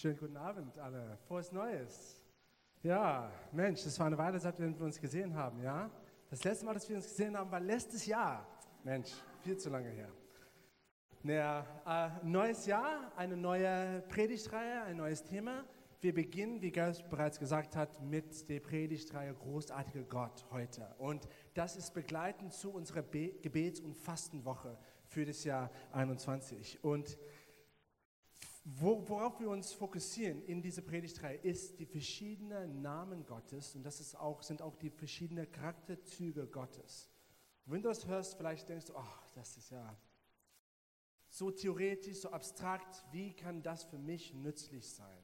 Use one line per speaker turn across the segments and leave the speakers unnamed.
Schönen guten Abend alle. Frohes Neues. Ja, Mensch, das war eine Weile, seit wir uns gesehen haben, ja? Das letzte Mal, dass wir uns gesehen haben, war letztes Jahr. Mensch, viel zu lange her. Naja, äh, neues Jahr, eine neue Predigtreihe, ein neues Thema. Wir beginnen, wie Gerd bereits gesagt hat, mit der Predigtreihe Großartiger Gott heute. Und das ist begleitend zu unserer Be Gebets- und Fastenwoche für das Jahr 21. Und worauf wir uns fokussieren in dieser Predigtreihe ist die verschiedenen Namen Gottes und das ist auch, sind auch die verschiedenen Charakterzüge Gottes. Wenn du das hörst, vielleicht denkst du, ach, das ist ja so theoretisch, so abstrakt, wie kann das für mich nützlich sein?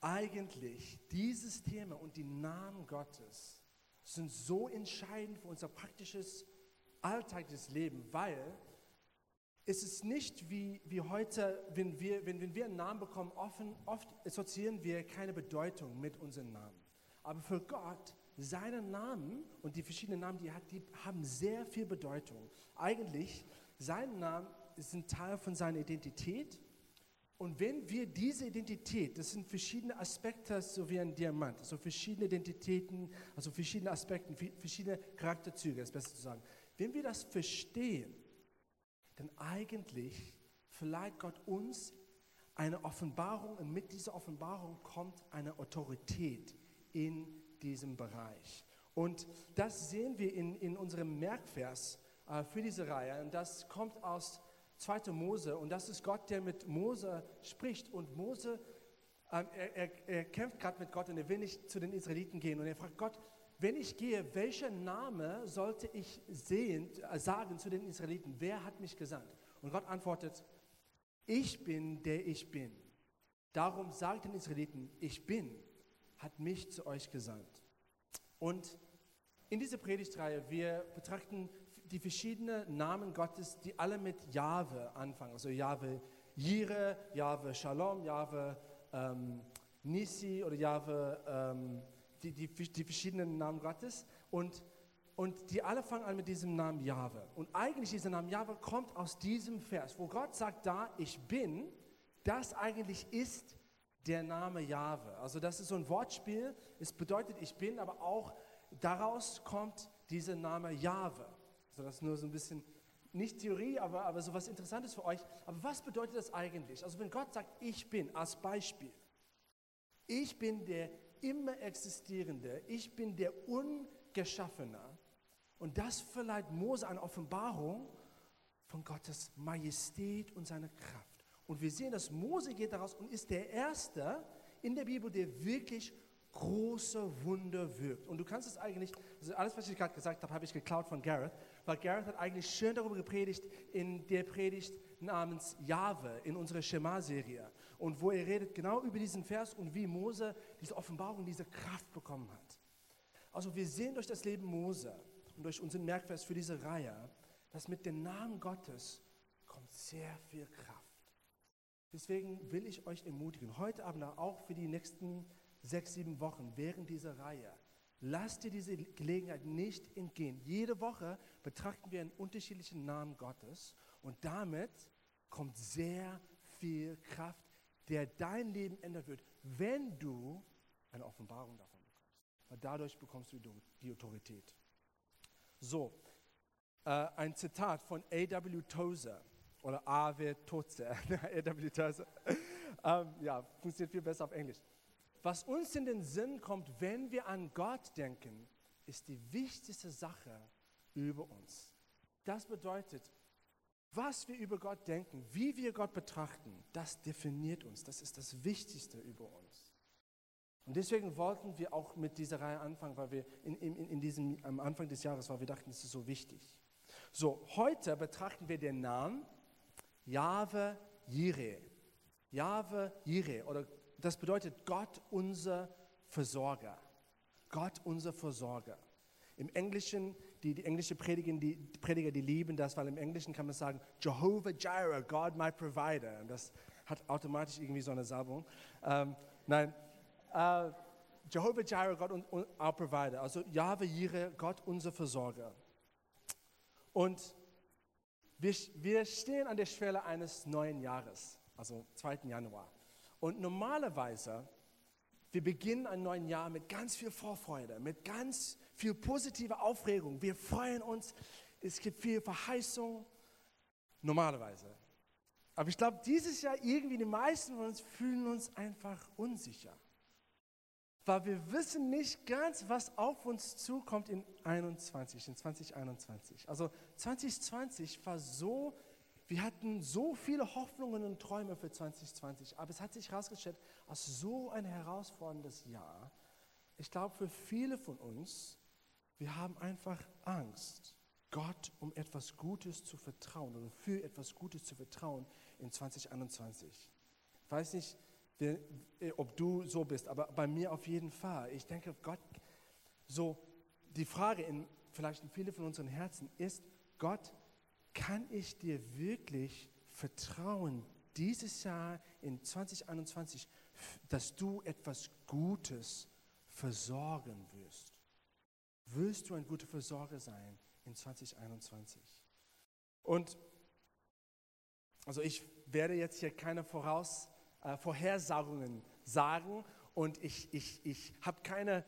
Eigentlich, dieses Thema und die Namen Gottes sind so entscheidend für unser praktisches alltägliches Leben, weil es ist nicht wie, wie heute, wenn wir, wenn, wenn wir einen Namen bekommen, offen, oft assoziieren wir keine Bedeutung mit unseren Namen. Aber für Gott, seine Namen und die verschiedenen Namen, die er hat, die haben sehr viel Bedeutung. Eigentlich, sein Name ist ein Teil von seiner Identität. Und wenn wir diese Identität, das sind verschiedene Aspekte, so wie ein Diamant, also verschiedene Identitäten, also verschiedene Aspekte, verschiedene Charakterzüge, ist besser zu sagen. Wenn wir das verstehen, denn eigentlich verleiht Gott uns eine Offenbarung und mit dieser Offenbarung kommt eine Autorität in diesem Bereich. Und das sehen wir in, in unserem Merkvers äh, für diese Reihe. Und das kommt aus 2. Mose. Und das ist Gott, der mit Mose spricht. Und Mose, äh, er, er, er kämpft gerade mit Gott und er will nicht zu den Israeliten gehen. Und er fragt Gott, wenn ich gehe, welchen Name sollte ich sehen, äh, sagen zu den Israeliten? Wer hat mich gesandt? Und Gott antwortet, ich bin der ich bin. Darum sagt den Israeliten, ich bin, hat mich zu euch gesandt. Und in dieser Predigtreihe, wir betrachten die verschiedenen Namen Gottes, die alle mit Jahwe anfangen. Also Jahwe Jire, Jahwe Shalom, Jahwe ähm, Nisi oder Jahwe ähm, die, die, die verschiedenen Namen Gottes und, und die alle fangen an mit diesem Namen Jahwe. Und eigentlich dieser Name Jahwe kommt aus diesem Vers, wo Gott sagt da, ich bin, das eigentlich ist der Name Jahwe. Also das ist so ein Wortspiel, es bedeutet ich bin, aber auch daraus kommt dieser Name Jahwe. Also das ist nur so ein bisschen, nicht Theorie, aber, aber so was Interessantes für euch. Aber was bedeutet das eigentlich? Also wenn Gott sagt, ich bin, als Beispiel, ich bin der immer existierende, ich bin der Ungeschaffene. Und das verleiht Mose eine Offenbarung von Gottes Majestät und seiner Kraft. Und wir sehen, dass Mose geht daraus und ist der Erste in der Bibel, der wirklich große Wunder wirkt. Und du kannst es eigentlich, also alles, was ich gerade gesagt habe, habe ich geklaut von Gareth, weil Gareth hat eigentlich schön darüber gepredigt in der Predigt namens Jahwe in unserer Schema-Serie. Und wo er redet genau über diesen Vers und wie Mose diese Offenbarung, diese Kraft bekommen hat. Also wir sehen durch das Leben Mose und durch unseren Merkvers für diese Reihe, dass mit dem Namen Gottes kommt sehr viel Kraft. Deswegen will ich euch ermutigen, heute Abend auch für die nächsten sechs, sieben Wochen während dieser Reihe, lasst dir diese Gelegenheit nicht entgehen. Jede Woche betrachten wir einen unterschiedlichen Namen Gottes und damit kommt sehr viel Kraft, der dein Leben ändern wird, wenn du eine Offenbarung davon bekommst. Weil dadurch bekommst du die Autorität. So, äh, ein Zitat von A.W. Tozer oder A.W. Tozer. A.W. Tozer. ähm, ja, funktioniert viel besser auf Englisch. Was uns in den Sinn kommt, wenn wir an Gott denken, ist die wichtigste Sache über uns. Das bedeutet, was wir über Gott denken, wie wir Gott betrachten, das definiert uns. Das ist das Wichtigste über uns. Und deswegen wollten wir auch mit dieser Reihe anfangen, weil wir in, in, in diesem, am Anfang des Jahres, weil wir dachten, das ist so wichtig. So, heute betrachten wir den Namen Jahwe Jireh. Jahwe Jireh oder das bedeutet Gott unser Versorger. Gott unser Versorger. Im Englischen, die, die englische Prediger die, Prediger, die lieben das, weil im Englischen kann man sagen, Jehovah Jireh, God my provider. Und das hat automatisch irgendwie so eine Salbung. Ähm, nein, äh, Jehovah Jireh, Gott und, und our provider. Also Yahweh Jireh, Gott unser Versorger. Und wir, wir stehen an der Schwelle eines neuen Jahres, also 2. Januar. Und normalerweise, wir beginnen ein neues Jahr mit ganz viel Vorfreude, mit ganz viel positiver Aufregung. Wir freuen uns, es gibt viel Verheißung, normalerweise. Aber ich glaube, dieses Jahr irgendwie die meisten von uns fühlen uns einfach unsicher. Weil wir wissen nicht ganz, was auf uns zukommt in 21, in 2021. Also 2020 war so, wir hatten so viele Hoffnungen und Träume für 2020, aber es hat sich herausgestellt, als so ein herausforderndes Jahr, ich glaube für viele von uns, wir haben einfach Angst, Gott um etwas Gutes zu vertrauen oder für etwas Gutes zu vertrauen in 2021. Ich weiß nicht, äh, ob du so bist, aber bei mir auf jeden Fall. Ich denke, Gott, so die Frage in vielleicht in viele von unseren Herzen ist, Gott, kann ich dir wirklich vertrauen dieses Jahr in 2021, dass du etwas Gutes versorgen wirst? Wirst du ein guter Versorger sein in 2021? Und also ich werde jetzt hier keine Voraus, äh, Vorhersagungen sagen und ich, ich, ich habe keine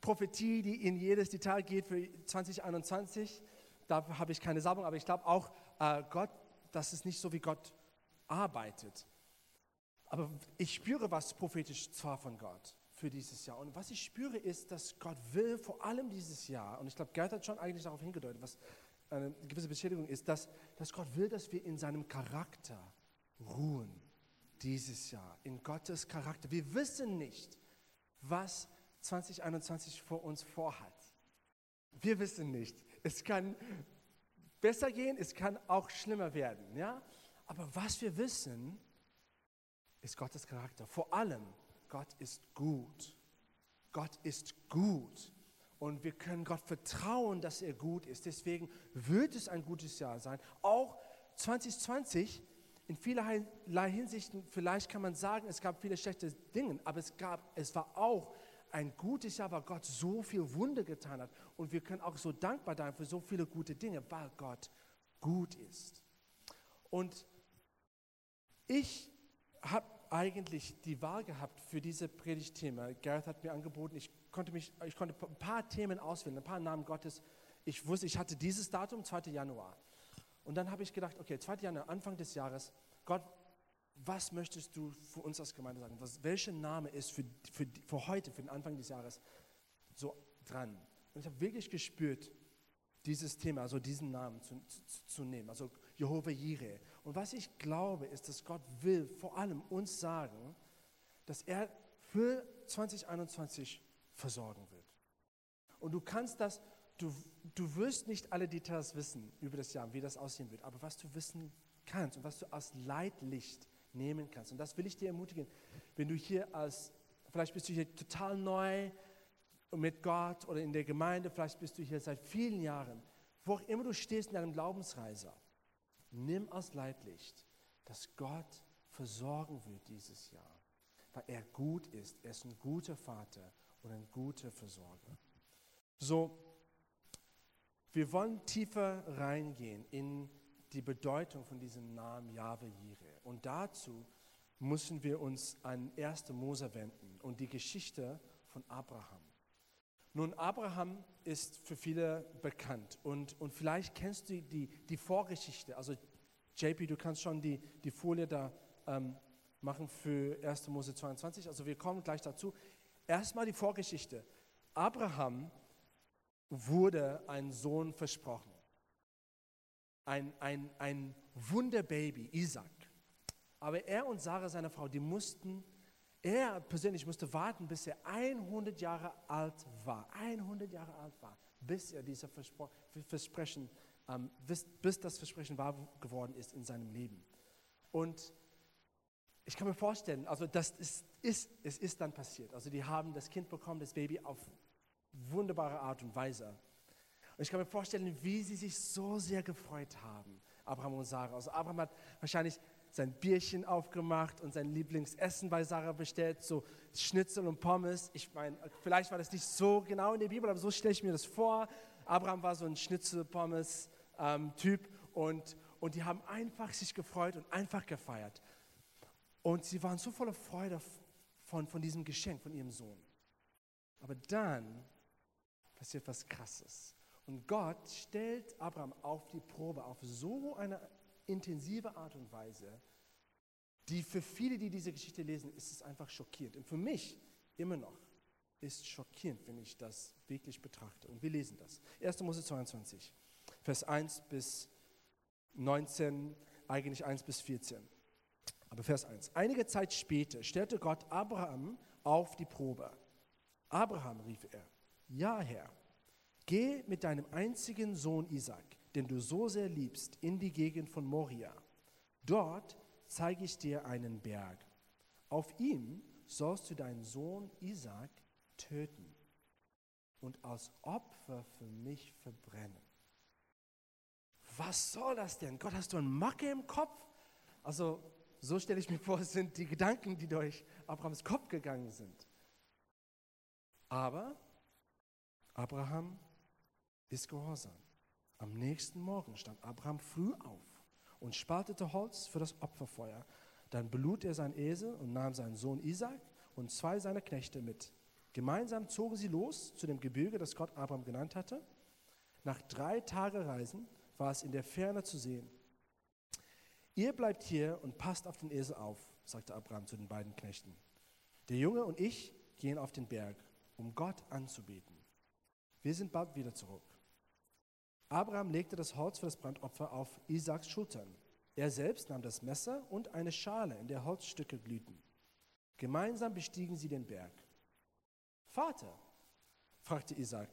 Prophetie, die in jedes Detail geht für 2021. Dafür habe ich keine Salbung, aber ich glaube auch, äh, Gott, das ist nicht so, wie Gott arbeitet. Aber ich spüre was prophetisch zwar von Gott für dieses Jahr. Und was ich spüre, ist, dass Gott will, vor allem dieses Jahr, und ich glaube, Gerd hat schon eigentlich darauf hingedeutet, was eine gewisse Beschädigung ist, dass, dass Gott will, dass wir in seinem Charakter ruhen dieses Jahr, in Gottes Charakter. Wir wissen nicht, was 2021 vor uns vorhat. Wir wissen nicht. Es kann besser gehen, es kann auch schlimmer werden. Ja? Aber was wir wissen, ist Gottes Charakter. Vor allem, Gott ist gut. Gott ist gut. Und wir können Gott vertrauen, dass er gut ist. Deswegen wird es ein gutes Jahr sein. Auch 2020 in vielerlei Hinsichten, vielleicht kann man sagen, es gab viele schlechte Dinge, aber es, gab, es war auch ein gutes Jahr, weil Gott so viel Wunder getan hat. Und wir können auch so dankbar sein für so viele gute Dinge, weil Gott gut ist. Und ich habe eigentlich die Wahl gehabt für diese Predigtthema. Gareth hat mir angeboten, ich konnte, mich, ich konnte ein paar Themen auswählen, ein paar Namen Gottes. Ich wusste, ich hatte dieses Datum, 2. Januar. Und dann habe ich gedacht, okay, 2. Januar, Anfang des Jahres, Gott, was möchtest du für uns als Gemeinde sagen? Was, welcher Name ist für, für, für heute, für den Anfang des Jahres so dran? Und ich habe wirklich gespürt, dieses Thema, also diesen Namen zu, zu, zu nehmen, also Jehovah Jireh. Und was ich glaube, ist, dass Gott will vor allem uns sagen, dass er für 2021 versorgen wird. Und du kannst das du, du wirst nicht alle Details wissen über das Jahr, wie das aussehen wird, aber was du wissen kannst und was du als Leitlicht nehmen kannst. Und das will ich dir ermutigen, wenn du hier als, vielleicht bist du hier total neu mit Gott oder in der Gemeinde, vielleicht bist du hier seit vielen Jahren, wo auch immer du stehst in deinem Glaubensreise, nimm als Leitlicht, dass Gott versorgen wird dieses Jahr, weil er gut ist, er ist ein guter Vater und ein guter Versorger. So, wir wollen tiefer reingehen in die Bedeutung von diesem Namen Jahwe Jireh. Und dazu müssen wir uns an 1. Mose wenden und die Geschichte von Abraham. Nun, Abraham ist für viele bekannt und, und vielleicht kennst du die, die Vorgeschichte. Also JP, du kannst schon die, die Folie da ähm, machen für 1. Mose 22. Also wir kommen gleich dazu. Erstmal die Vorgeschichte. Abraham wurde ein Sohn versprochen. Ein, ein, ein Wunderbaby, Isaac. Aber er und Sarah, seine Frau, die mussten, er persönlich musste warten, bis er 100 Jahre alt war. 100 Jahre alt war, bis er dieses Versprechen, ähm, bis, bis das Versprechen wahr geworden ist in seinem Leben. Und ich kann mir vorstellen, also das ist, ist, es ist dann passiert. Also die haben das Kind bekommen, das Baby auf wunderbare Art und Weise. Und ich kann mir vorstellen, wie sie sich so sehr gefreut haben, Abraham und Sarah. Also Abraham hat wahrscheinlich sein Bierchen aufgemacht und sein Lieblingsessen bei Sarah bestellt, so Schnitzel und Pommes. Ich meine, vielleicht war das nicht so genau in der Bibel, aber so stelle ich mir das vor. Abraham war so ein Schnitzel-Pommes-Typ ähm, und, und die haben einfach sich gefreut und einfach gefeiert. Und sie waren so voller Freude von, von diesem Geschenk, von ihrem Sohn. Aber dann passiert was Krasses. Und Gott stellt Abraham auf die Probe auf so eine intensive Art und Weise, die für viele, die diese Geschichte lesen, ist es einfach schockierend. Und für mich immer noch ist schockierend, wenn ich das wirklich betrachte. Und wir lesen das. 1. Mose 22, Vers 1 bis 19, eigentlich 1 bis 14. Aber Vers 1. Einige Zeit später stellte Gott Abraham auf die Probe. Abraham, rief er, ja Herr, geh mit deinem einzigen Sohn Isaac, den du so sehr liebst, in die Gegend von Moria. Dort zeige ich dir einen Berg. Auf ihm sollst du deinen Sohn Isaac töten und als Opfer für mich verbrennen. Was soll das denn? Gott, hast du einen Macke im Kopf? Also, so stelle ich mir vor, sind die Gedanken, die durch Abrahams Kopf gegangen sind. Aber Abraham ist gehorsam. Am nächsten Morgen stand Abraham früh auf und spaltete Holz für das Opferfeuer. Dann belud er seinen Esel und nahm seinen Sohn Isaac und zwei seiner Knechte mit. Gemeinsam zogen sie los zu dem Gebirge, das Gott Abraham genannt hatte. Nach drei Tagen Reisen war es in der Ferne zu sehen. Ihr bleibt hier und passt auf den Esel auf, sagte Abraham zu den beiden Knechten. Der Junge und ich gehen auf den Berg, um Gott anzubeten. Wir sind bald wieder zurück. Abraham legte das Holz für das Brandopfer auf Isaaks Schultern. Er selbst nahm das Messer und eine Schale, in der Holzstücke glühten. Gemeinsam bestiegen sie den Berg. Vater, fragte Isaac,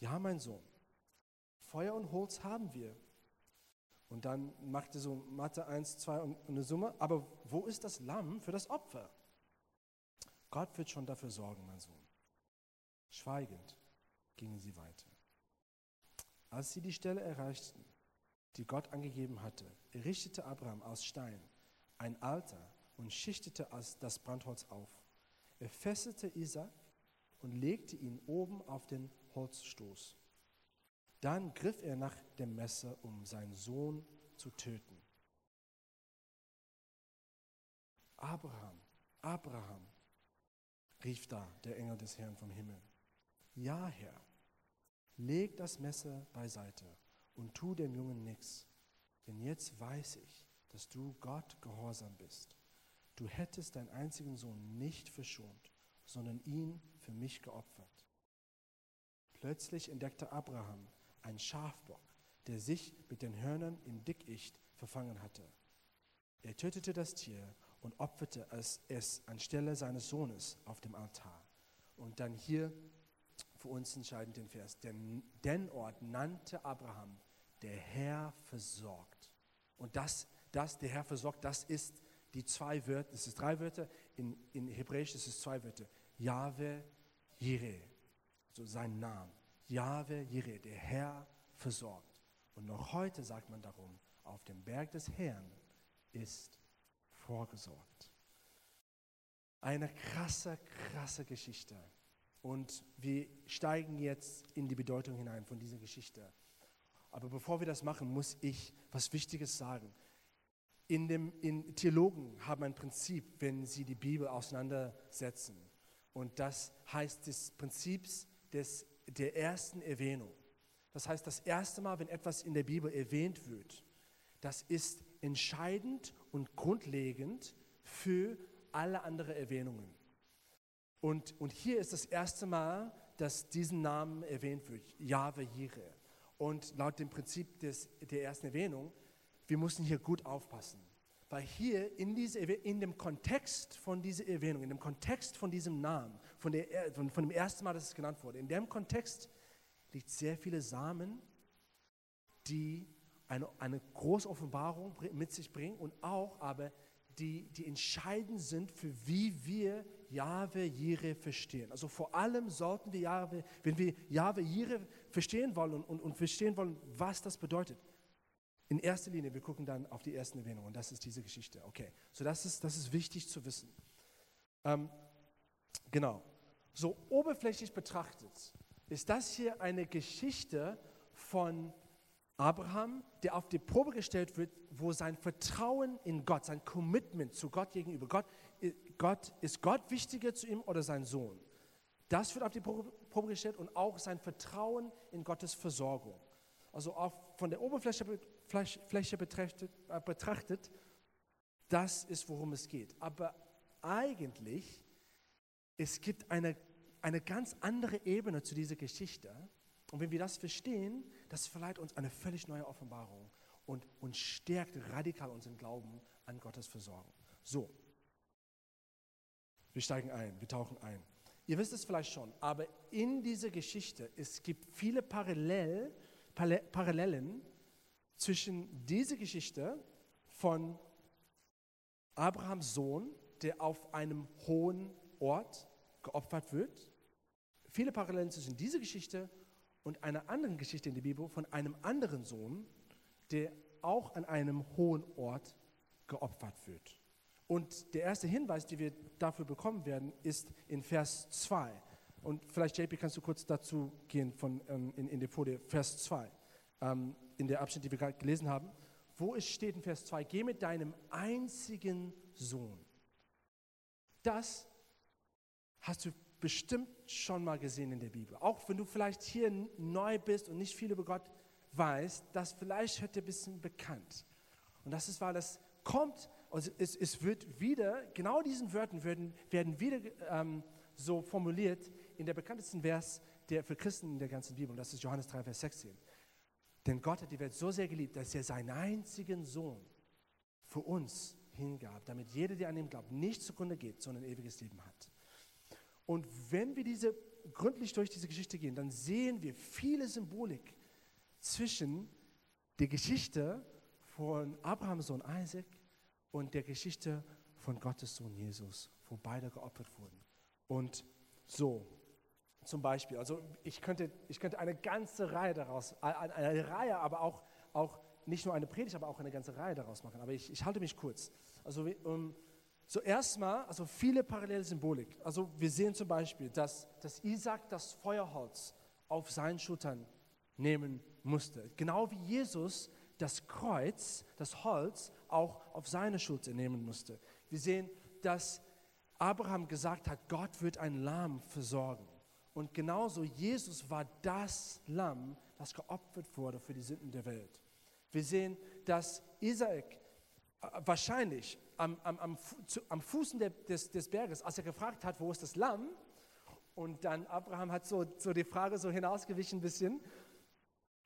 ja, mein Sohn, Feuer und Holz haben wir. Und dann machte so Mathe 1, 2 und eine Summe, aber wo ist das Lamm für das Opfer? Gott wird schon dafür sorgen, mein Sohn. Schweigend gingen sie weiter. Als sie die Stelle erreichten, die Gott angegeben hatte, richtete Abraham aus Stein ein Alter und schichtete das Brandholz auf. Er fesselte Isaac und legte ihn oben auf den Holzstoß. Dann griff er nach dem Messer, um seinen Sohn zu töten. Abraham, Abraham, rief da der Engel des Herrn vom Himmel. Ja, Herr, leg das Messer beiseite und tu dem Jungen nichts, denn jetzt weiß ich, dass du Gott gehorsam bist. Du hättest deinen einzigen Sohn nicht verschont, sondern ihn für mich geopfert. Plötzlich entdeckte Abraham einen Schafbock, der sich mit den Hörnern im Dickicht verfangen hatte. Er tötete das Tier und opferte es anstelle seines Sohnes auf dem Altar. Und dann hier für uns entscheidend den Vers. Denn den Ort nannte Abraham, der Herr versorgt. Und das, das, der Herr versorgt, das ist die zwei Wörter, das ist drei Wörter, in, in Hebräisch ist es zwei Wörter. Jahwe Jireh, so sein Name. Jahwe Jireh, der Herr versorgt. Und noch heute sagt man darum, auf dem Berg des Herrn ist vorgesorgt. Eine krasse, krasse Geschichte. Und wir steigen jetzt in die Bedeutung hinein von dieser Geschichte. Aber bevor wir das machen, muss ich was Wichtiges sagen. In dem, in Theologen haben ein Prinzip, wenn sie die Bibel auseinandersetzen. Und das heißt des Prinzips des, der ersten Erwähnung. Das heißt, das erste Mal, wenn etwas in der Bibel erwähnt wird, das ist entscheidend und grundlegend für alle anderen Erwähnungen. Und, und hier ist das erste Mal, dass diesen Namen erwähnt wird, Jahwe Jireh. Und laut dem Prinzip des, der ersten Erwähnung, wir müssen hier gut aufpassen. Weil hier in, diese, in dem Kontext von dieser Erwähnung, in dem Kontext von diesem Namen, von, der, von, von dem ersten Mal, dass es genannt wurde, in dem Kontext liegt sehr viele Samen, die eine, eine große Offenbarung mit sich bringen und auch aber die, die entscheidend sind für wie wir Jahwe Jireh verstehen. Also vor allem sollten wir Jahwe, wenn wir Jahwe Jireh verstehen wollen und, und verstehen wollen, was das bedeutet. In erster Linie, wir gucken dann auf die ersten Erwähnungen und das ist diese Geschichte. Okay, so das ist, das ist wichtig zu wissen. Ähm, genau, so oberflächlich betrachtet ist das hier eine Geschichte von Abraham, der auf die Probe gestellt wird, wo sein Vertrauen in Gott, sein Commitment zu Gott gegenüber, Gott, Gott ist Gott wichtiger zu ihm oder sein Sohn? Das wird auf die Probe gestellt und auch sein Vertrauen in Gottes Versorgung. Also auch von der Oberfläche Fläche betrachtet, äh, betrachtet, das ist, worum es geht. Aber eigentlich, es gibt eine, eine ganz andere Ebene zu dieser Geschichte. Und wenn wir das verstehen, das verleiht uns eine völlig neue Offenbarung und, und stärkt radikal unseren Glauben an Gottes Versorgung. So, wir steigen ein, wir tauchen ein. Ihr wisst es vielleicht schon, aber in dieser Geschichte, es gibt viele Parallel, Parallelen zwischen dieser Geschichte von Abrahams Sohn, der auf einem hohen Ort geopfert wird, viele Parallelen zwischen dieser Geschichte und einer anderen Geschichte in der Bibel von einem anderen Sohn, der auch an einem hohen Ort geopfert wird. Und der erste Hinweis, den wir dafür bekommen werden, ist in Vers 2. Und vielleicht, JP, kannst du kurz dazu gehen von, ähm, in, in der Folie, Vers 2, ähm, in der Abschnitt, die wir gerade gelesen haben. Wo es steht in Vers 2, geh mit deinem einzigen Sohn. Das hast du bestimmt schon mal gesehen in der Bibel. Auch wenn du vielleicht hier neu bist und nicht viel über Gott weißt, das vielleicht hört dir ein bisschen bekannt. Und das ist, weil das kommt also es, es wird wieder, genau diesen Wörtern werden, werden wieder ähm, so formuliert in der bekanntesten Vers der, für Christen in der ganzen Bibel. Und das ist Johannes 3, Vers 16. Denn Gott hat die Welt so sehr geliebt, dass er seinen einzigen Sohn für uns hingab, damit jeder, der an ihm glaubt, nicht zugrunde geht, sondern ein ewiges Leben hat. Und wenn wir diese gründlich durch diese Geschichte gehen, dann sehen wir viele Symbolik zwischen der Geschichte von Abrahams Sohn Isaac und der Geschichte von Gottes Sohn Jesus, wo beide geopfert wurden. Und so, zum Beispiel, also ich könnte, ich könnte eine ganze Reihe daraus, eine, eine Reihe, aber auch, auch nicht nur eine Predigt, aber auch eine ganze Reihe daraus machen. Aber ich, ich halte mich kurz. Also um, zuerst mal, also viele parallele Symbolik. Also wir sehen zum Beispiel, dass, dass Isaac das Feuerholz auf seinen Schultern nehmen musste. Genau wie Jesus das Kreuz, das Holz, auch auf seine Schulter nehmen musste. Wir sehen, dass Abraham gesagt hat, Gott wird ein Lamm versorgen. Und genauso Jesus war das Lamm, das geopfert wurde für die Sünden der Welt. Wir sehen, dass Isaak äh, wahrscheinlich am, am, am, am Fußen des, des Berges, als er gefragt hat, wo ist das Lamm, und dann Abraham hat so, so die Frage so hinausgewichen ein bisschen,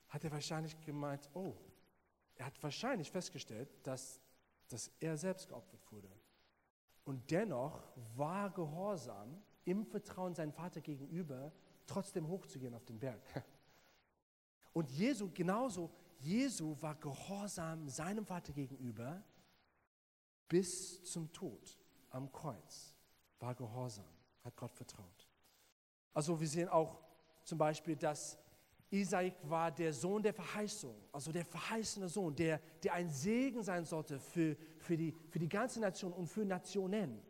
hat er wahrscheinlich gemeint, oh, er hat wahrscheinlich festgestellt, dass, dass er selbst geopfert wurde. Und dennoch war Gehorsam im Vertrauen seinem Vater gegenüber, trotzdem hochzugehen auf den Berg. Und Jesu genauso, Jesu war Gehorsam seinem Vater gegenüber bis zum Tod am Kreuz. War Gehorsam, hat Gott vertraut. Also wir sehen auch zum Beispiel, dass Isaak war der Sohn der Verheißung, also der verheißene Sohn, der, der ein Segen sein sollte für, für, die, für die ganze Nation und für Nationen.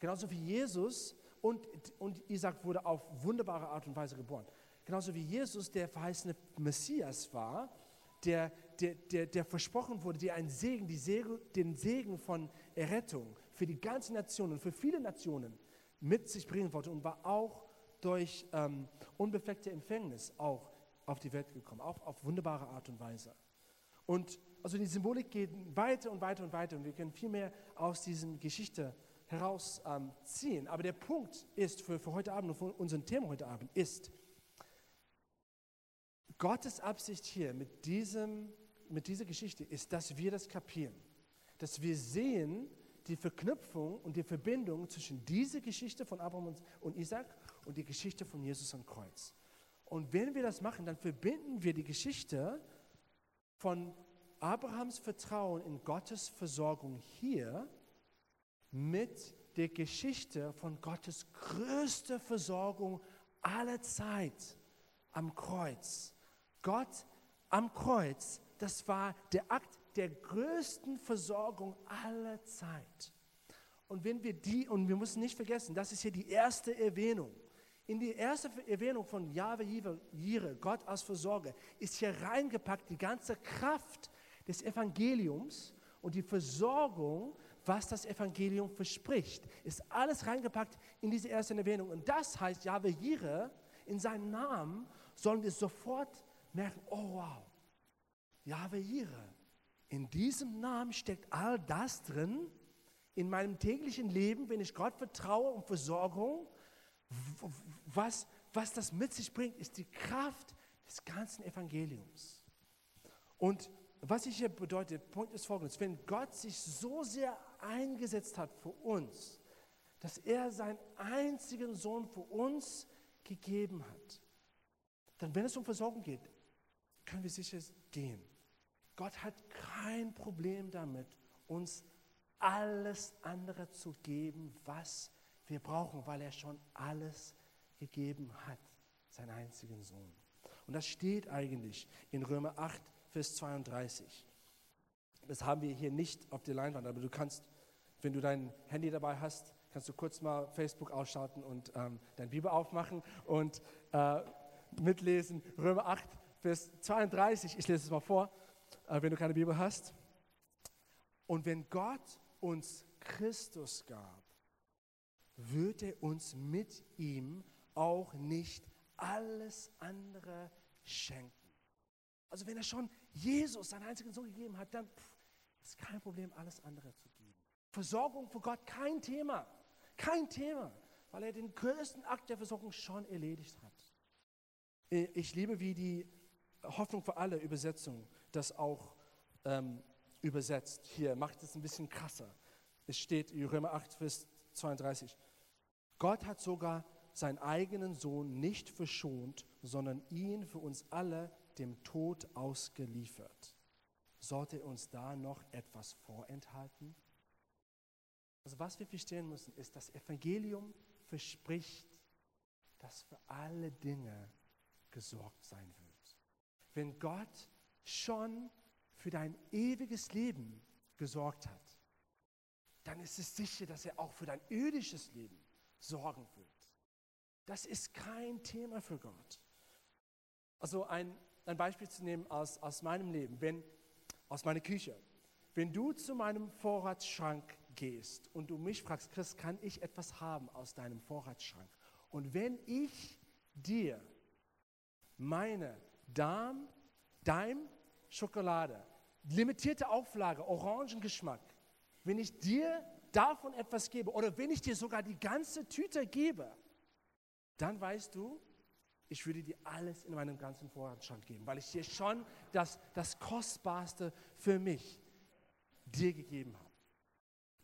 Genauso wie Jesus und, und Isaac wurde auf wunderbare Art und Weise geboren. Genauso wie Jesus der verheißene Messias war, der, der, der, der versprochen wurde, der einen Segen, die Segen, den Segen von Errettung für die ganze Nation und für viele Nationen mit sich bringen wollte und war auch durch ähm, unbefleckte Empfängnis auch auf die Welt gekommen, auch auf wunderbare Art und Weise. Und also die Symbolik geht weiter und weiter und weiter und wir können viel mehr aus dieser Geschichte herausziehen. Ähm, Aber der Punkt ist für, für heute Abend und für unser Thema heute Abend ist, Gottes Absicht hier mit, diesem, mit dieser Geschichte ist, dass wir das kapieren, dass wir sehen die Verknüpfung und die Verbindung zwischen dieser Geschichte von Abraham und Isaac und die Geschichte von Jesus am Kreuz. Und wenn wir das machen, dann verbinden wir die Geschichte von Abrahams Vertrauen in Gottes Versorgung hier mit der Geschichte von Gottes größter Versorgung aller Zeit am Kreuz. Gott am Kreuz, das war der Akt der größten Versorgung aller Zeit. Und wenn wir die, und wir müssen nicht vergessen, das ist hier die erste Erwähnung in die erste Erwähnung von Jahwe Jire, Gott als Versorger, ist hier reingepackt die ganze Kraft des Evangeliums und die Versorgung, was das Evangelium verspricht. Ist alles reingepackt in diese erste Erwähnung. Und das heißt, Jahwe Jire, in seinem Namen sollen wir sofort merken, oh wow, Jahwe Jire. In diesem Namen steckt all das drin, in meinem täglichen Leben, wenn ich Gott vertraue und Versorgung, was, was das mit sich bringt, ist die Kraft des ganzen Evangeliums. Und was ich hier bedeutet, Punkt ist folgendes, wenn Gott sich so sehr eingesetzt hat für uns, dass er seinen einzigen Sohn für uns gegeben hat, dann wenn es um Versorgung geht, können wir sicher gehen. Gott hat kein Problem damit, uns alles andere zu geben, was wir brauchen, weil er schon alles gegeben hat, seinen einzigen Sohn. Und das steht eigentlich in Römer 8, Vers 32. Das haben wir hier nicht auf der Leinwand, aber du kannst, wenn du dein Handy dabei hast, kannst du kurz mal Facebook ausschalten und ähm, dein Bibel aufmachen und äh, mitlesen. Römer 8, Vers 32, ich lese es mal vor, äh, wenn du keine Bibel hast. Und wenn Gott uns Christus gab, wird er uns mit ihm auch nicht alles andere schenken. Also wenn er schon Jesus, seinen einzigen Sohn gegeben hat, dann pff, ist kein Problem, alles andere zu geben. Versorgung für Gott, kein Thema. Kein Thema, weil er den größten Akt der Versorgung schon erledigt hat. Ich liebe, wie die Hoffnung für alle Übersetzung das auch ähm, übersetzt. Hier macht es ein bisschen krasser. Es steht in Römer 8, Vers 32. Gott hat sogar seinen eigenen Sohn nicht verschont, sondern ihn für uns alle dem Tod ausgeliefert. Sollte uns da noch etwas vorenthalten? Also was wir verstehen müssen, ist, das Evangelium verspricht, dass für alle Dinge gesorgt sein wird. Wenn Gott schon für dein ewiges Leben gesorgt hat, dann ist es sicher, dass er auch für dein irdisches Leben sorgen wird. Das ist kein Thema für Gott. Also ein, ein Beispiel zu nehmen aus, aus meinem Leben, wenn, aus meiner Küche. Wenn du zu meinem Vorratsschrank gehst und du mich fragst, Chris, kann ich etwas haben aus deinem Vorratsschrank? Und wenn ich dir meine Darm, Daim Schokolade, limitierte Auflage, Orangengeschmack, wenn ich dir davon etwas gebe oder wenn ich dir sogar die ganze Tüte gebe, dann weißt du, ich würde dir alles in meinem ganzen Vorratsschrank geben, weil ich dir schon das, das Kostbarste für mich dir gegeben habe.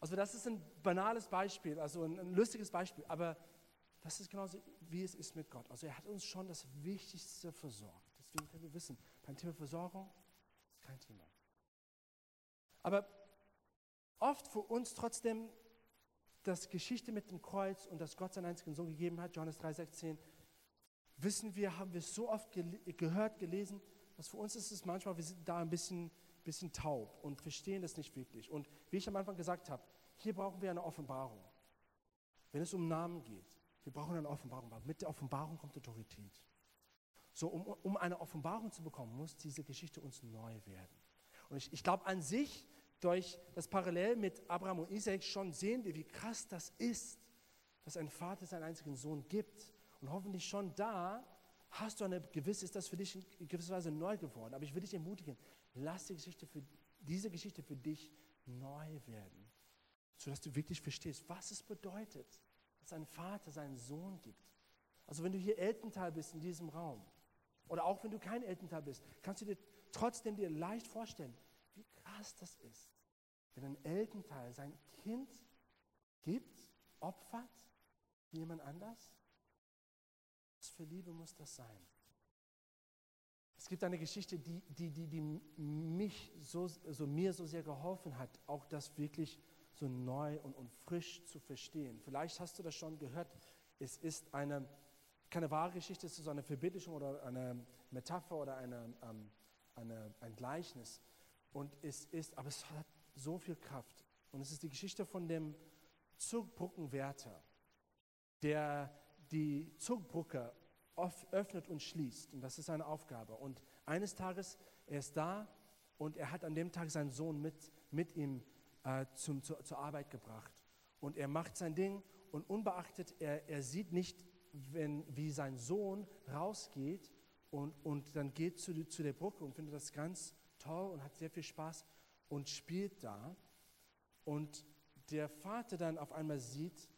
Also das ist ein banales Beispiel, also ein, ein lustiges Beispiel, aber das ist genauso, wie es ist mit Gott. Also er hat uns schon das Wichtigste versorgt. Deswegen können wir wissen, beim Thema Versorgung ist kein Thema. Aber oft für uns trotzdem das Geschichte mit dem Kreuz und dass Gott seinen einzigen Sohn gegeben hat, Johannes 3,16, wissen wir, haben wir so oft gele gehört, gelesen, dass für uns ist es manchmal, wir sind da ein bisschen, bisschen taub und verstehen das nicht wirklich. Und wie ich am Anfang gesagt habe, hier brauchen wir eine Offenbarung. Wenn es um Namen geht, wir brauchen eine Offenbarung. Mit der Offenbarung kommt Autorität. So, um, um eine Offenbarung zu bekommen, muss diese Geschichte uns neu werden. Und ich, ich glaube an sich, durch das Parallel mit Abraham und Isaac schon sehen wir, wie krass das ist, dass ein Vater seinen einzigen Sohn gibt. Und hoffentlich schon da hast du eine gewisse, ist das für dich in gewisser Weise neu geworden. Aber ich will dich ermutigen, lass die Geschichte für, diese Geschichte für dich neu werden, sodass du wirklich verstehst, was es bedeutet, dass ein Vater seinen Sohn gibt. Also wenn du hier Elternteil bist in diesem Raum, oder auch wenn du kein Elternteil bist, kannst du dir trotzdem dir leicht vorstellen, krass das ist, wenn ein Elternteil sein Kind gibt, opfert, wie jemand anders. Was für Liebe muss das sein? Es gibt eine Geschichte, die, die, die, die mich so, also mir so sehr geholfen hat, auch das wirklich so neu und, und frisch zu verstehen. Vielleicht hast du das schon gehört. Es ist eine, keine wahre Geschichte, es ist so eine Verbildlichung oder eine Metapher oder eine, ähm, eine, ein Gleichnis. Und es ist, aber es hat so viel Kraft. Und es ist die Geschichte von dem Zugbrückenwärter, der die Zugbrücke öffnet und schließt. Und das ist seine Aufgabe. Und eines Tages, er ist da und er hat an dem Tag seinen Sohn mit, mit ihm äh, zum, zu, zur Arbeit gebracht. Und er macht sein Ding und unbeachtet, er, er sieht nicht, wenn, wie sein Sohn rausgeht und, und dann geht zu, zu der Brücke und findet das ganz toll und hat sehr viel Spaß und spielt da. Und der Vater dann auf einmal sieht,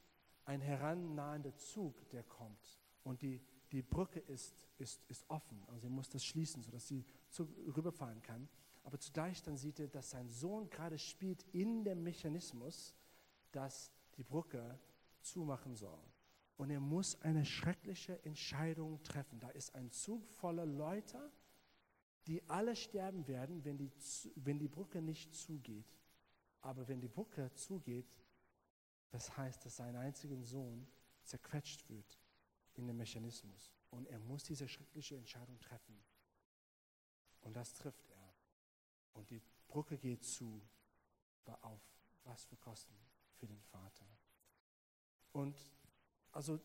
ein herannahender Zug, der kommt. Und die, die Brücke ist, ist, ist offen. Also er muss das schließen, sodass sie Zug rüberfahren kann. Aber zugleich dann sieht er, dass sein Sohn gerade spielt in dem Mechanismus, dass die Brücke zumachen soll. Und er muss eine schreckliche Entscheidung treffen. Da ist ein Zug voller Leute, die alle sterben werden, wenn die, wenn die Brücke nicht zugeht. Aber wenn die Brücke zugeht, das heißt, dass sein einziger Sohn zerquetscht wird in dem Mechanismus. Und er muss diese schreckliche Entscheidung treffen. Und das trifft er. Und die Brücke geht zu, auf was für Kosten für den Vater. Und also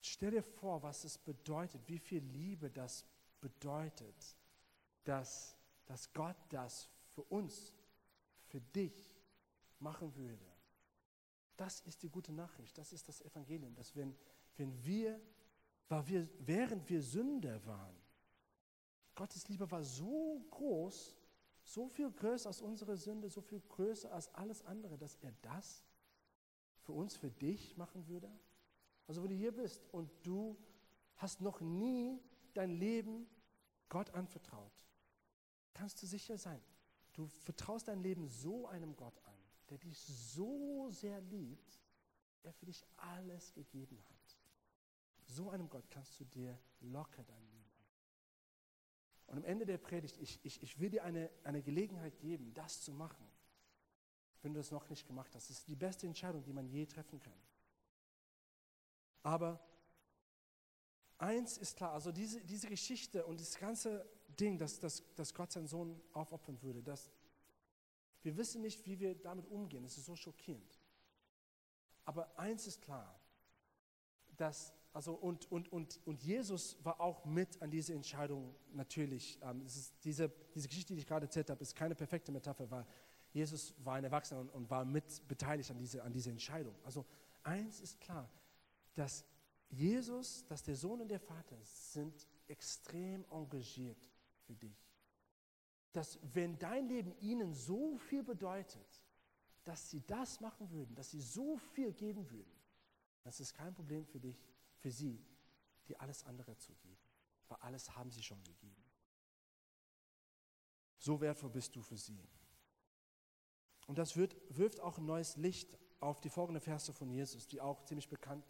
stell dir vor, was es bedeutet, wie viel Liebe das bedeutet, dass, dass Gott das für uns, für dich machen würde. Das ist die gute Nachricht, das ist das Evangelium, dass wenn, wenn wir, weil wir, während wir Sünder waren, Gottes Liebe war so groß, so viel größer als unsere Sünde, so viel größer als alles andere, dass er das für uns, für dich machen würde. Also wenn du hier bist und du hast noch nie dein Leben Gott anvertraut, kannst du sicher sein, du vertraust dein Leben so einem Gott an, der dich so sehr liebt, der für dich alles gegeben hat. So einem Gott kannst du dir locker dein Leben an. Und am Ende der Predigt, ich, ich, ich will dir eine, eine Gelegenheit geben, das zu machen, wenn du das noch nicht gemacht hast. Das ist die beste Entscheidung, die man je treffen kann. Aber eins ist klar, also diese, diese Geschichte und das ganze Ding, dass, dass, dass Gott seinen Sohn aufopfern würde, das, wir wissen nicht, wie wir damit umgehen. Es ist so schockierend. Aber eins ist klar, dass, also und, und, und, und Jesus war auch mit an diese Entscheidung natürlich. Ähm, diese, diese Geschichte, die ich gerade erzählt habe, ist keine perfekte Metapher, weil Jesus war ein Erwachsener und, und war mit beteiligt an diese, an diese Entscheidung. Also eins ist klar, dass Jesus, dass der Sohn und der Vater sind extrem engagiert für dich dass wenn dein Leben ihnen so viel bedeutet, dass sie das machen würden, dass sie so viel geben würden, das ist kein Problem für dich, für sie, dir alles andere zu geben, weil alles haben sie schon gegeben. So wertvoll bist du für sie. Und das wird, wirft auch ein neues Licht auf die folgenden Verse von Jesus, die auch ziemlich bekannt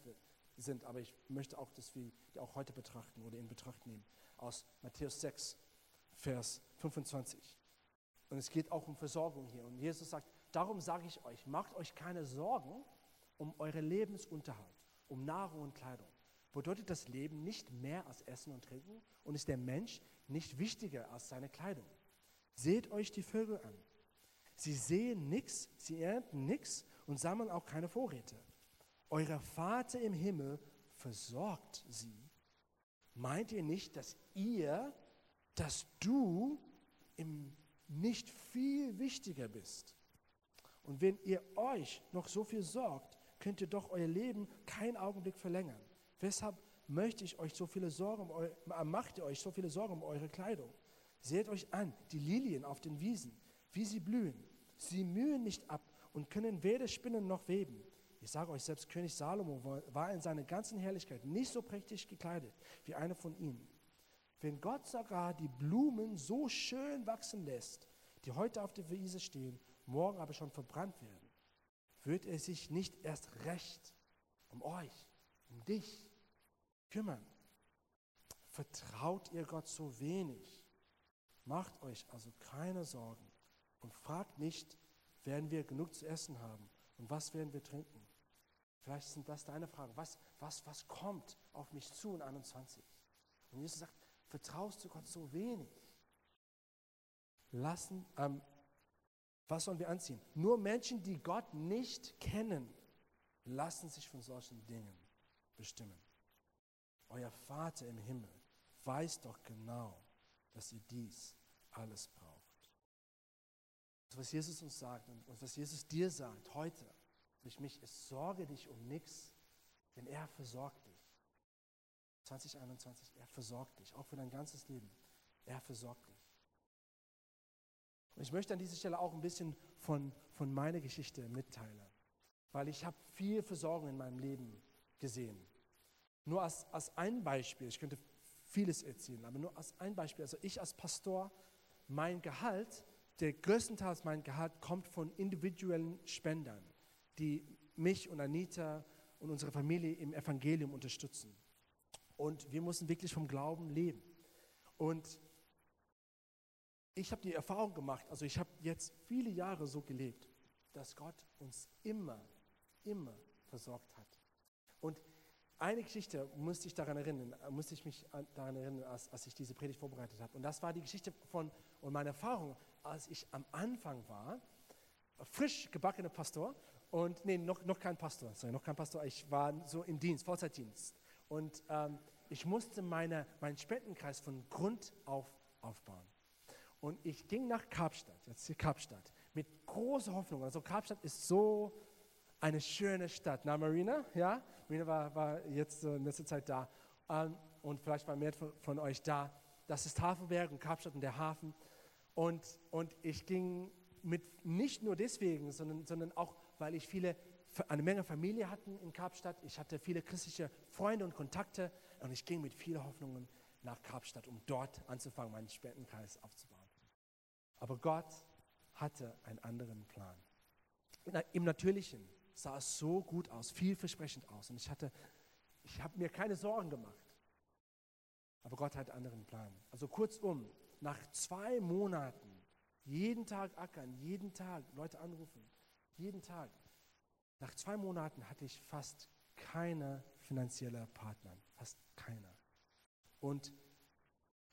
sind, aber ich möchte auch, dass wir die auch heute betrachten oder in Betracht nehmen, aus Matthäus 6, Vers 25. Und es geht auch um Versorgung hier. Und Jesus sagt, darum sage ich euch, macht euch keine Sorgen um euren Lebensunterhalt, um Nahrung und Kleidung. Bedeutet das Leben nicht mehr als Essen und Trinken und ist der Mensch nicht wichtiger als seine Kleidung? Seht euch die Vögel an. Sie sehen nichts, sie ernten nichts und sammeln auch keine Vorräte. Euer Vater im Himmel versorgt sie. Meint ihr nicht, dass ihr dass du im nicht viel wichtiger bist. Und wenn ihr euch noch so viel sorgt, könnt ihr doch euer Leben keinen Augenblick verlängern. Weshalb möchte ich euch so viele Sorgen um äh, macht ihr euch so viele Sorgen um eure Kleidung? Seht euch an, die Lilien auf den Wiesen, wie sie blühen. Sie mühen nicht ab und können weder spinnen noch weben. Ich sage euch, selbst König Salomo war in seiner ganzen Herrlichkeit nicht so prächtig gekleidet wie einer von ihnen. Wenn Gott sogar die Blumen so schön wachsen lässt, die heute auf der Wiese stehen, morgen aber schon verbrannt werden, wird er sich nicht erst recht um euch, um dich kümmern. Vertraut ihr Gott so wenig? Macht euch also keine Sorgen und fragt nicht, werden wir genug zu essen haben und was werden wir trinken? Vielleicht sind das deine Fragen. Was, was, was kommt auf mich zu in 21? Und Jesus sagt, vertraust du Gott so wenig? Lassen, ähm, was sollen wir anziehen? Nur Menschen, die Gott nicht kennen, lassen sich von solchen Dingen bestimmen. Euer Vater im Himmel weiß doch genau, dass ihr dies alles braucht. Was Jesus uns sagt und was Jesus dir sagt heute durch mich ist, sorge dich um nichts, denn er versorgt dich. 2021, er versorgt dich, auch für dein ganzes Leben. Er versorgt dich. Und ich möchte an dieser Stelle auch ein bisschen von, von meiner Geschichte mitteilen, weil ich habe viel Versorgung in meinem Leben gesehen. Nur als, als ein Beispiel, ich könnte vieles erzählen, aber nur als ein Beispiel. Also ich als Pastor, mein Gehalt, der größtenteils mein Gehalt kommt von individuellen Spendern, die mich und Anita und unsere Familie im Evangelium unterstützen. Und wir müssen wirklich vom Glauben leben. Und ich habe die Erfahrung gemacht, also ich habe jetzt viele Jahre so gelebt, dass Gott uns immer, immer versorgt hat. Und eine Geschichte musste ich daran erinnern, musste ich mich daran erinnern, als, als ich diese Predigt vorbereitet habe. Und das war die Geschichte von und meine Erfahrung, als ich am Anfang war, frisch gebackener Pastor und nee, noch, noch kein Pastor, sorry, noch kein Pastor. Ich war so im Dienst, Vollzeitdienst. Und ähm, ich musste meine, meinen Spendenkreis von Grund auf aufbauen. Und ich ging nach Kapstadt, jetzt hier Kapstadt, mit großer Hoffnung. Also Kapstadt ist so eine schöne Stadt. Na, Marina, ja? Marina war, war jetzt in letzter Zeit da. Ähm, und vielleicht war mehr von, von, euch da. Das ist Hafenberg und Kapstadt und der Hafen. Und, und ich ging mit, nicht nur deswegen, sondern, sondern auch, weil ich viele, eine Menge Familie hatten in Kapstadt. Ich hatte viele christliche Freunde und Kontakte. Und ich ging mit vielen Hoffnungen nach Kapstadt, um dort anzufangen, meinen Spendenkreis aufzubauen. Aber Gott hatte einen anderen Plan. Im Natürlichen sah es so gut aus, vielversprechend aus. Und ich hatte, ich habe mir keine Sorgen gemacht. Aber Gott hat einen anderen Plan. Also kurzum, nach zwei Monaten, jeden Tag ackern, jeden Tag Leute anrufen, jeden Tag. Nach zwei Monaten hatte ich fast keine finanzielle Partner, fast keiner. Und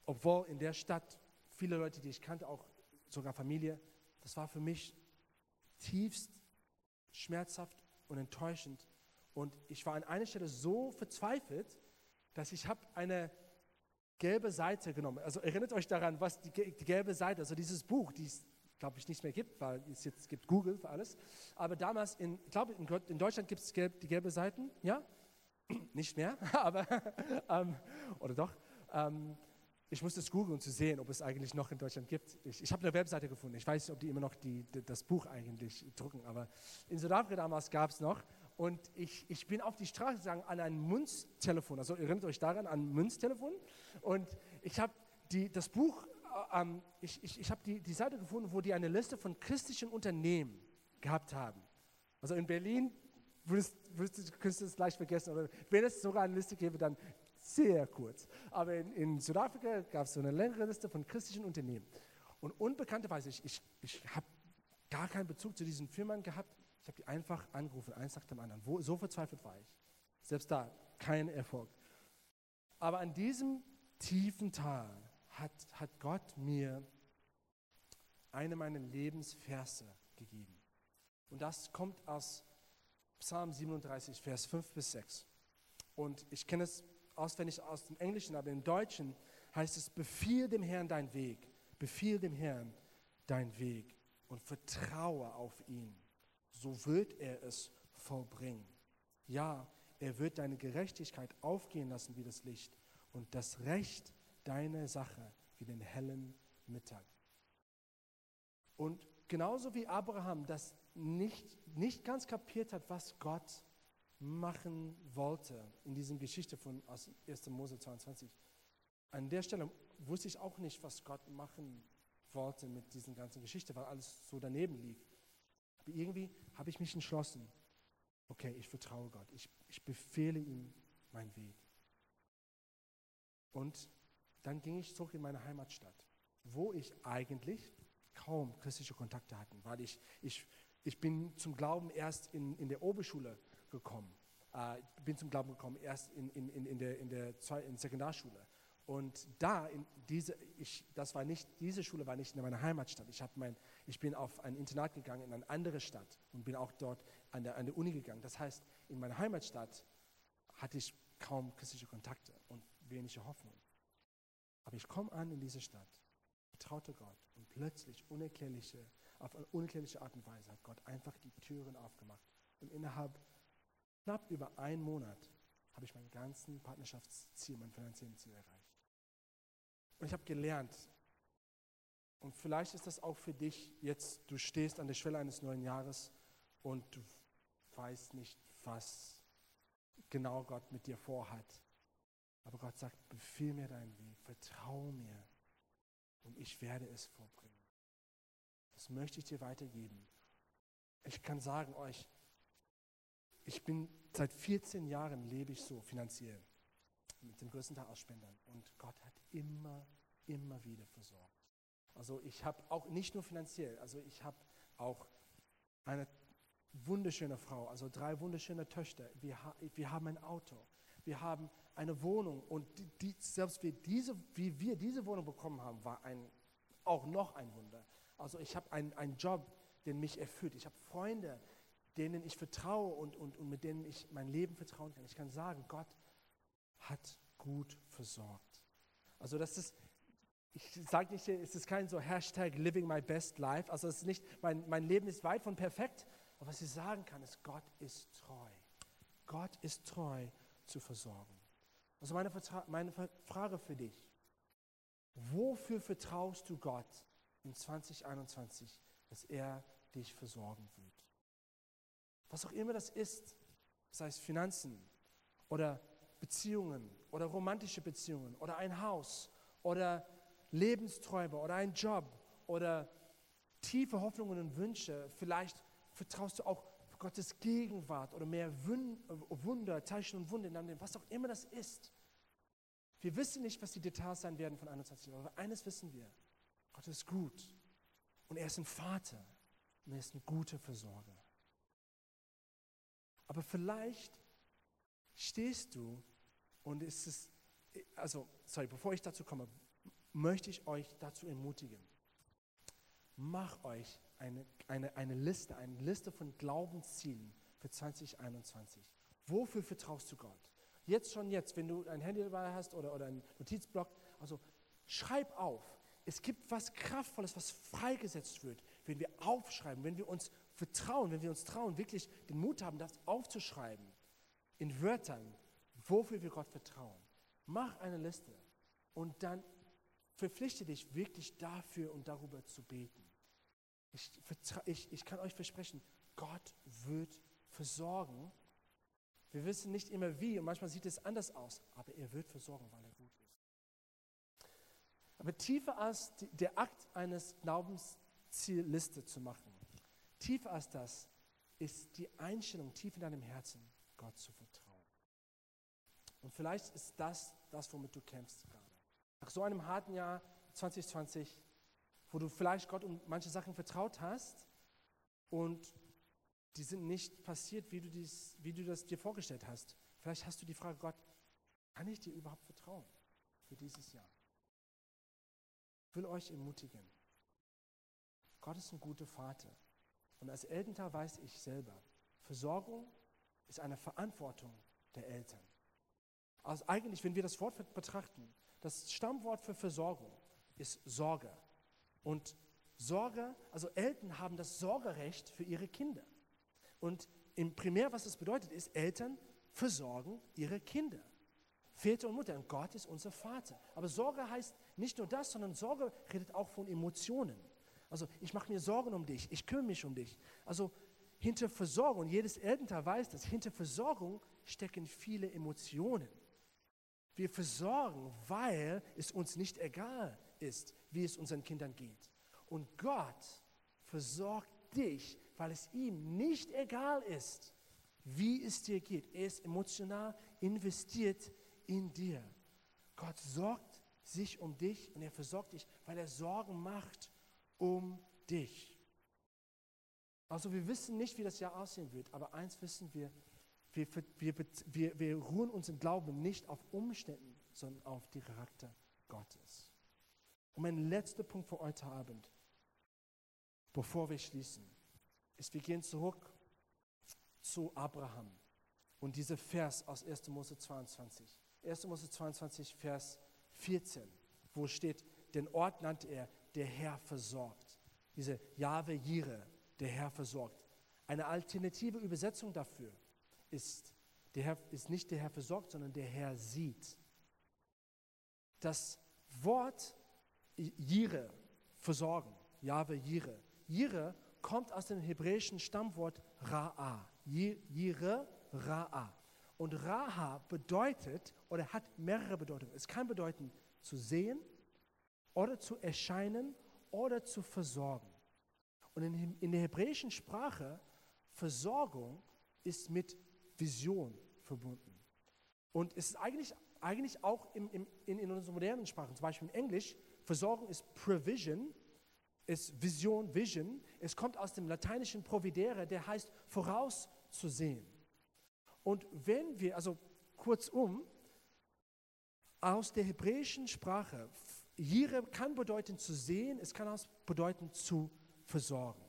obwohl in der Stadt viele Leute, die ich kannte, auch sogar Familie, das war für mich tiefst schmerzhaft und enttäuschend. Und ich war an einer Stelle so verzweifelt, dass ich habe eine gelbe Seite genommen. Also erinnert euch daran, was die, die gelbe Seite, also dieses Buch, die es, glaube ich, nicht mehr gibt, weil es jetzt gibt Google für alles. Aber damals, in, ich glaube, in, Deutschland gibt es gelb, die gelbe Seiten, ja? nicht mehr, aber, ähm, oder doch. Ähm, ich musste es googeln, um zu sehen, ob es eigentlich noch in Deutschland gibt. Ich, ich habe eine Webseite gefunden. Ich weiß nicht, ob die immer noch die, die, das Buch eigentlich drucken, aber in Südafrika damals gab es noch. Und ich, ich bin auf die Straße gegangen an ein Münztelefon. Also erinnert euch daran, an ein Münztelefon. Und ich habe das Buch, ähm, ich, ich, ich habe die, die Seite gefunden, wo die eine Liste von christlichen Unternehmen gehabt haben. Also in Berlin würdest, würdest, könntest du es gleich vergessen. Oder wenn es sogar eine Liste gäbe, dann sehr kurz. Aber in, in Südafrika gab es so eine längere Liste von christlichen Unternehmen. Und unbekannterweise, ich, ich, ich habe gar keinen Bezug zu diesen Firmen gehabt. Ich habe die einfach angerufen, eins nach dem anderen. Wo, so verzweifelt war ich. Selbst da, kein Erfolg. Aber an diesem tiefen Tal hat, hat Gott mir eine meiner Lebensverse gegeben. Und das kommt aus Psalm 37, Vers 5 bis 6. Und ich kenne es auswendig aus dem Englischen, aber im Deutschen heißt es, befiehl dem Herrn dein Weg, befiehl dem Herrn dein Weg und vertraue auf ihn. So wird er es vollbringen. Ja, er wird deine Gerechtigkeit aufgehen lassen wie das Licht und das Recht deine Sache wie den hellen Mittag. Und genauso wie Abraham das nicht, nicht ganz kapiert hat, was Gott machen wollte in dieser Geschichte von aus 1. Mose 22. An der Stelle wusste ich auch nicht, was Gott machen wollte mit dieser ganzen Geschichte, weil alles so daneben lief. Aber irgendwie habe ich mich entschlossen, okay, ich vertraue Gott, ich, ich befehle ihm meinen Weg. Und dann ging ich zurück in meine Heimatstadt, wo ich eigentlich kaum christliche Kontakte hatte, weil ich, ich, ich bin zum Glauben erst in, in der Oberschule gekommen. Äh, bin zum Glauben gekommen, erst in, in, in, der, in der in Sekundarschule. Und da, in diese, ich, das war nicht, diese Schule war nicht in meiner Heimatstadt. Ich, mein, ich bin auf ein Internat gegangen in eine andere Stadt und bin auch dort an der, an der Uni gegangen. Das heißt, in meiner Heimatstadt hatte ich kaum christliche Kontakte und wenige Hoffnung. Aber ich komme an in diese Stadt, vertraute Gott und plötzlich unerklärliche, auf eine unerklärliche Art und Weise hat Gott einfach die Türen aufgemacht. Und innerhalb knapp über einen Monat habe ich mein ganzen Partnerschaftsziel, mein finanzielles Ziel erreicht. Und ich habe gelernt, und vielleicht ist das auch für dich jetzt, du stehst an der Schwelle eines neuen Jahres und du weißt nicht, was genau Gott mit dir vorhat. Aber Gott sagt, befiehl mir deinen Weg, vertraue mir und ich werde es vorbringen. Das möchte ich dir weitergeben. Ich kann sagen euch, ich bin seit 14 Jahren lebe ich so finanziell mit dem größten Teil aus Spendern und Gott hat immer, immer wieder versorgt. Also ich habe auch nicht nur finanziell, also ich habe auch eine wunderschöne Frau, also drei wunderschöne Töchter. Wir, wir haben ein Auto, wir haben eine Wohnung und die, selbst wie, diese, wie wir diese Wohnung bekommen haben, war ein, auch noch ein Wunder. Also ich habe einen, einen Job, der mich erfüllt. Ich habe Freunde, denen ich vertraue und, und, und mit denen ich mein Leben vertrauen kann. Ich kann sagen, Gott hat gut versorgt. Also das ist, ich sage nicht, es ist kein so Hashtag living my best life, also es ist nicht, mein, mein Leben ist weit von perfekt, aber was ich sagen kann, ist, Gott ist treu. Gott ist treu zu versorgen. Also meine, meine Frage für dich, wofür vertraust du Gott in 2021, dass er dich versorgen wird? Was auch immer das ist, sei es Finanzen oder Beziehungen oder romantische Beziehungen oder ein Haus oder Lebensträume oder ein Job oder tiefe Hoffnungen und Wünsche. Vielleicht vertraust du auch Gottes Gegenwart oder mehr Wunder, Zeichen und Wunder was auch immer das ist. Wir wissen nicht, was die Details sein werden von 21 Jahren, aber eines wissen wir. Gott ist gut und er ist ein Vater und er ist ein guter Versorger. Aber vielleicht stehst du und es ist, also, sorry, bevor ich dazu komme, möchte ich euch dazu ermutigen. Mach euch eine, eine, eine Liste, eine Liste von Glaubenszielen für 2021. Wofür vertraust du Gott? Jetzt schon jetzt, wenn du ein Handy dabei hast oder, oder einen Notizblock, also schreib auf. Es gibt was Kraftvolles, was freigesetzt wird, wenn wir aufschreiben, wenn wir uns vertrauen, wenn wir uns trauen, wirklich den Mut haben, das aufzuschreiben in Wörtern, wofür wir Gott vertrauen. Mach eine Liste und dann verpflichte dich wirklich dafür und darüber zu beten. Ich, ich, ich kann euch versprechen, Gott wird versorgen. Wir wissen nicht immer wie und manchmal sieht es anders aus, aber er wird versorgen, weil er gut ist. Aber tiefer als die, der Akt eines Glaubenszielliste zu machen, tiefer als das ist die Einstellung tief in deinem Herzen, Gott zu vertrauen. Und vielleicht ist das das, womit du kämpfst gerade. Nach so einem harten Jahr 2020, wo du vielleicht Gott um manche Sachen vertraut hast und die sind nicht passiert, wie du, dies, wie du das dir vorgestellt hast. Vielleicht hast du die Frage, Gott, kann ich dir überhaupt vertrauen für dieses Jahr? Ich will euch ermutigen. Gott ist ein guter Vater. Und als Elternteil weiß ich selber, Versorgung ist eine Verantwortung der Eltern. Also eigentlich, wenn wir das Wort betrachten, das Stammwort für Versorgung ist Sorge. Und Sorge, also Eltern haben das Sorgerecht für ihre Kinder. Und im Primär, was das bedeutet, ist, Eltern versorgen ihre Kinder. Väter und Mutter. Und Gott ist unser Vater. Aber Sorge heißt nicht nur das, sondern Sorge redet auch von Emotionen. Also ich mache mir Sorgen um dich, ich kümmere mich um dich. Also hinter Versorgung, jedes Elternteil weiß das, hinter Versorgung stecken viele Emotionen. Wir versorgen, weil es uns nicht egal ist, wie es unseren Kindern geht. Und Gott versorgt dich, weil es ihm nicht egal ist, wie es dir geht. Er ist emotional investiert in dir. Gott sorgt sich um dich und er versorgt dich, weil er Sorgen macht um dich. Also wir wissen nicht, wie das Jahr aussehen wird, aber eins wissen wir, wir, wir, wir, wir ruhen uns im Glauben nicht auf Umständen, sondern auf den Charakter Gottes. Und mein letzter Punkt für heute Abend, bevor wir schließen, ist, wir gehen zurück zu Abraham. Und dieser Vers aus 1. Mose 22. 1. Mose 22, Vers 14, wo steht, den Ort nannte er, der Herr versorgt. Diese Jahwe Jire, der Herr versorgt. Eine alternative Übersetzung dafür ist, der Herr, ist nicht der Herr versorgt, sondern der Herr sieht. Das Wort Jire, versorgen, Jahwe Jire. Jire kommt aus dem hebräischen Stammwort Ra'a. Jire, Ra'a. Und Ra'a bedeutet oder hat mehrere Bedeutungen. Es kann bedeuten zu sehen oder zu erscheinen oder zu versorgen. Und in, in der hebräischen Sprache, Versorgung ist mit Vision verbunden. Und es ist eigentlich, eigentlich auch im, im, in, in unseren modernen Sprachen, zum Beispiel in Englisch, Versorgung ist Provision, ist Vision, Vision. Es kommt aus dem lateinischen Providere, der heißt vorauszusehen. Und wenn wir, also kurzum, aus der hebräischen Sprache, Jire kann bedeuten zu sehen, es kann auch bedeuten zu versorgen.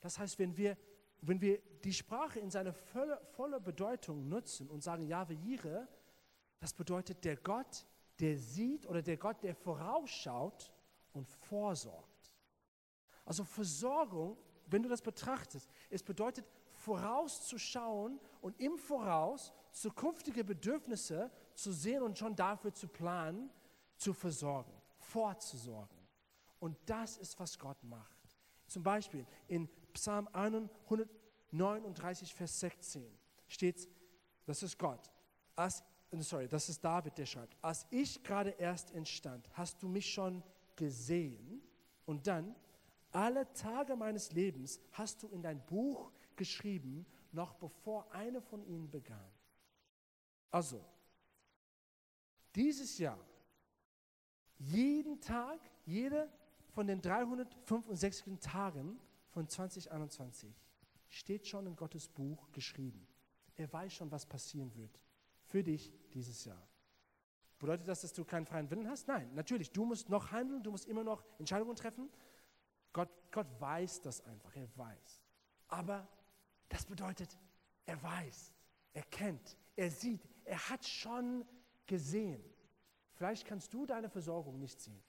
Das heißt, wenn wir, wenn wir die Sprache in seiner volle, volle Bedeutung nutzen und sagen, Jahwe Jire, das bedeutet der Gott, der sieht oder der Gott, der vorausschaut und vorsorgt. Also Versorgung, wenn du das betrachtest, es bedeutet vorauszuschauen und im Voraus zukünftige Bedürfnisse zu sehen und schon dafür zu planen, zu versorgen, vorzusorgen. Und das ist, was Gott macht. Zum Beispiel in Psalm 139, Vers 16 steht, das ist Gott. Als, sorry, das ist David, der schreibt, als ich gerade erst entstand, hast du mich schon gesehen und dann, alle Tage meines Lebens hast du in dein Buch geschrieben, noch bevor eine von ihnen begann. Also, dieses Jahr, jeden Tag, jede von den 365 Tagen von 2021 steht schon in Gottes Buch geschrieben. Er weiß schon, was passieren wird für dich dieses Jahr. Bedeutet das, dass du keinen freien Willen hast? Nein, natürlich. Du musst noch handeln, du musst immer noch Entscheidungen treffen. Gott, Gott weiß das einfach, er weiß. Aber das bedeutet, er weiß, er kennt, er sieht, er hat schon gesehen. Vielleicht kannst du deine Versorgung nicht sehen,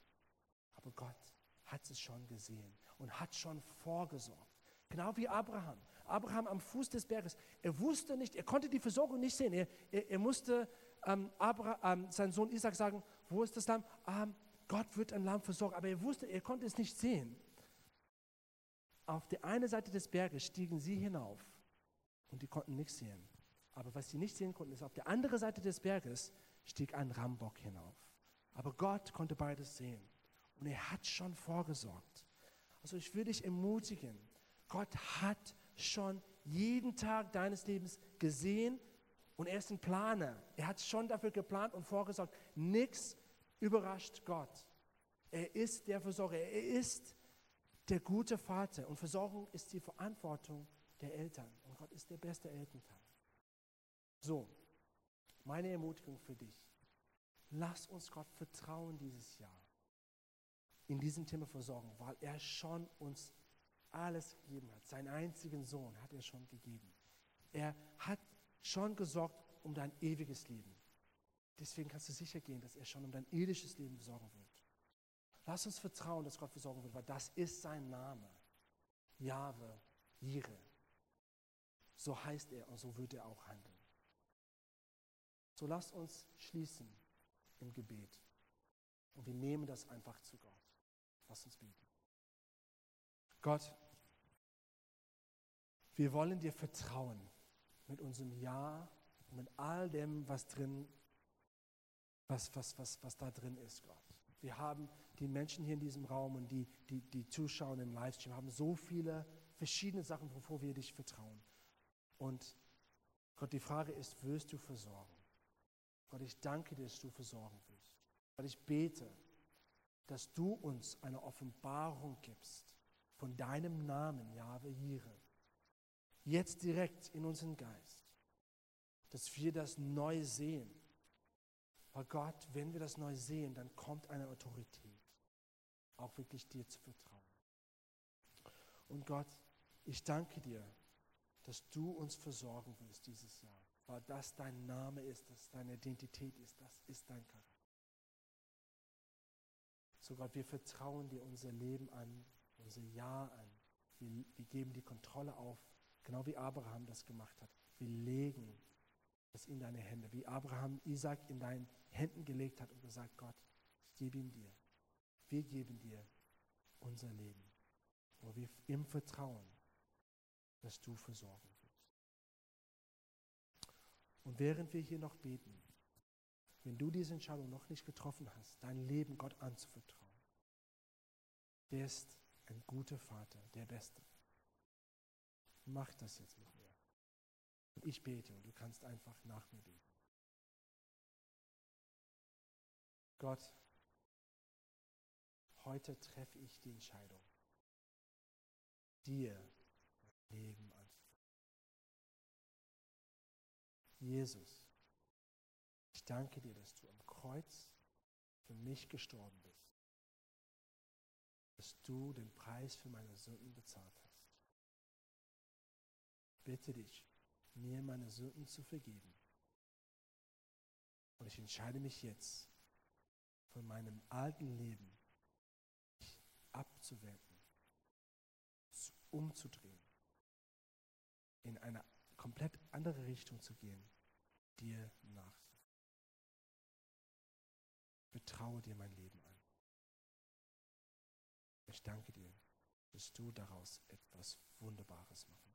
aber Gott hat es schon gesehen und hat schon vorgesorgt. Genau wie Abraham. Abraham am Fuß des Berges. Er wusste nicht, er konnte die Versorgung nicht sehen. Er, er, er musste ähm, ähm, sein Sohn Isaac sagen, wo ist das Lamm? Ähm, Gott wird ein Lamm versorgen. Aber er wusste, er konnte es nicht sehen. Auf der einen Seite des Berges stiegen sie hinauf und die konnten nichts sehen. Aber was sie nicht sehen konnten, ist, auf der anderen Seite des Berges stieg ein Rambock hinauf. Aber Gott konnte beides sehen. Und er hat schon vorgesorgt. Also ich will dich ermutigen, Gott hat schon jeden Tag deines Lebens gesehen und er ist ein Planer. Er hat schon dafür geplant und vorgesorgt. Nichts überrascht Gott. Er ist der Versorger. Er ist der gute Vater. Und Versorgung ist die Verantwortung der Eltern. Und Gott ist der beste Elternteil. So, meine Ermutigung für dich. Lass uns Gott vertrauen dieses Jahr. In diesem Thema Versorgung, weil er schon uns alles gegeben hat. Seinen einzigen Sohn hat er schon gegeben. Er hat schon gesorgt um dein ewiges Leben. Deswegen kannst du sicher gehen, dass er schon um dein irdisches Leben sorgen wird. Lass uns vertrauen, dass Gott versorgen wird, weil das ist sein Name. Jahwe, Jire. So heißt er und so wird er auch handeln. So lasst uns schließen im Gebet. Und wir nehmen das einfach zu Gott. Lass uns beten. Gott, wir wollen dir vertrauen mit unserem Ja und mit all dem, was drin, was, was, was, was da drin ist, Gott. Wir haben die Menschen hier in diesem Raum und die, die, die Zuschauer im Livestream haben so viele verschiedene Sachen, wovor wir dich vertrauen. Und Gott, die Frage ist, wirst du versorgen? Gott, ich danke dir, dass du versorgen wirst. Gott, ich bete, dass du uns eine Offenbarung gibst von deinem Namen, Jahwe Jire jetzt direkt in unseren Geist, dass wir das neu sehen. Weil Gott, wenn wir das neu sehen, dann kommt eine Autorität, auch wirklich dir zu vertrauen. Und Gott, ich danke dir, dass du uns versorgen wirst dieses Jahr. weil das dein Name ist, das deine Identität ist, das ist dein Charakter. So Gott, wir vertrauen dir unser Leben an, unser Ja an. Wir, wir geben die Kontrolle auf, genau wie Abraham das gemacht hat. Wir legen es in deine Hände, wie Abraham Isaac in deinen Händen gelegt hat und gesagt, Gott, ich gebe ihn dir. Wir geben dir unser Leben, wo wir im Vertrauen, dass du versorgen wirst. Und während wir hier noch beten, wenn du diese Entscheidung noch nicht getroffen hast, dein Leben Gott anzuvertrauen, der ist ein guter Vater, der Beste. Mach das jetzt mit mir. Ich bete und du kannst einfach nach mir beten. Gott, heute treffe ich die Entscheidung, dir mein Leben anzuvertrauen. Jesus, ich danke dir, dass du am Kreuz für mich gestorben bist, dass du den Preis für meine Sünden bezahlt hast. Bitte dich, mir meine Sünden zu vergeben. Und ich entscheide mich jetzt, von meinem alten Leben abzuwenden, umzudrehen, in eine komplett andere Richtung zu gehen, dir nachzufolgen. Vertraue dir mein Leben. Ich danke dir, dass du daraus etwas Wunderbares machen